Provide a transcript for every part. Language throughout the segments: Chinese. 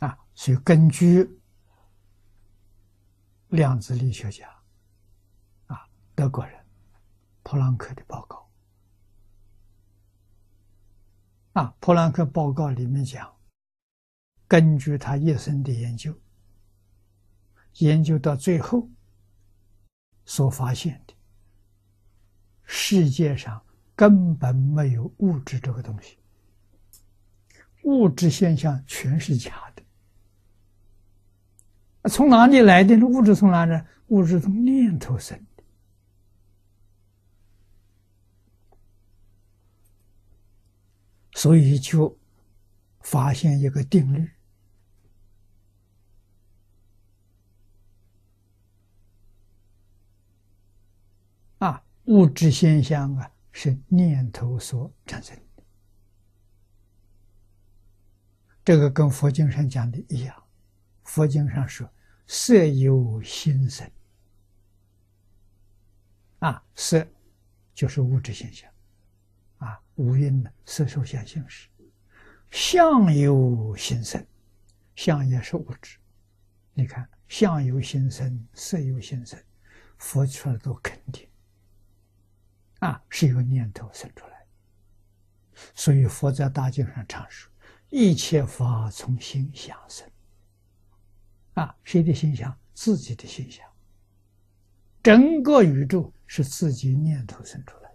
啊，所以根据量子力学家啊，德国人普朗克的报告啊，普朗克报告里面讲，根据他一生的研究，研究到最后所发现的，世界上根本没有物质这个东西，物质现象全是假。从哪里来的？物质从哪来？物质从念头生的。所以就发现一个定律：啊，物质现象啊是念头所产生的。这个跟佛经上讲的一样，佛经上说。色由心生，啊，色就是物质现象，啊，无因的色受想行识，相由心生，相也是物质。你看，相由心生，色由心生，佛出来都肯定，啊，是由念头生出来。所以佛在大经上常说：“一切法从心想生。”啊，谁的心想？自己的心想。整个宇宙是自己念头生出来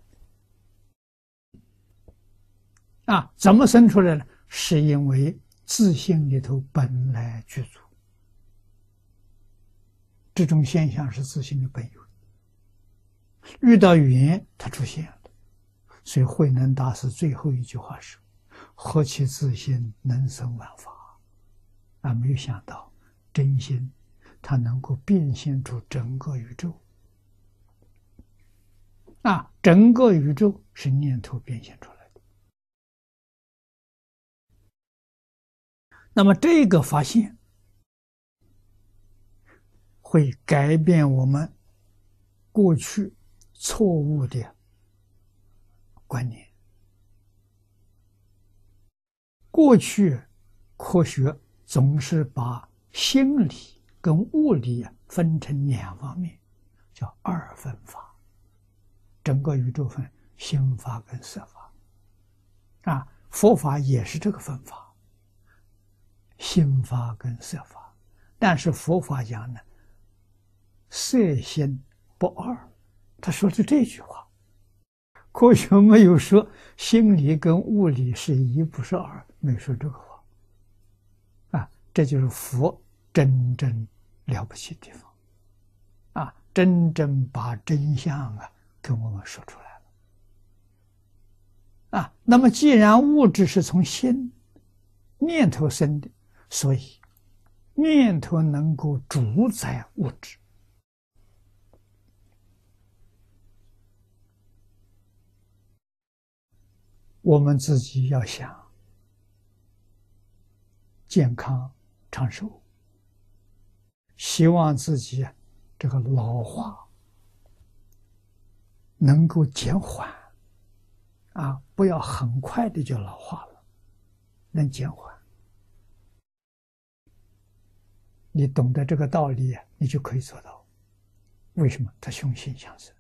的。啊，怎么生出来呢？是因为自信里头本来具足，这种现象是自信的本有。遇到缘，它出现了。所以慧能大师最后一句话是：“何其自信，能生万法。”啊，没有想到。真心，它能够变现出整个宇宙。啊，整个宇宙是念头变现出来的。那么这个发现会改变我们过去错误的观念。过去科学总是把心理跟物理啊分成两方面，叫二分法。整个宇宙分心法跟色法，啊，佛法也是这个分法，心法跟色法。但是佛法讲呢，色心不二。他说的这句话，科学没有说心理跟物理是一不是二，没说这个话。这就是佛真正了不起的地方，啊，真正把真相啊跟我们说出来了，啊，那么既然物质是从心念头生的，所以念头能够主宰物质，我们自己要想健康。长寿，希望自己这个老化能够减缓，啊，不要很快的就老化了，能减缓。你懂得这个道理，你就可以做到。为什么？他雄心相生。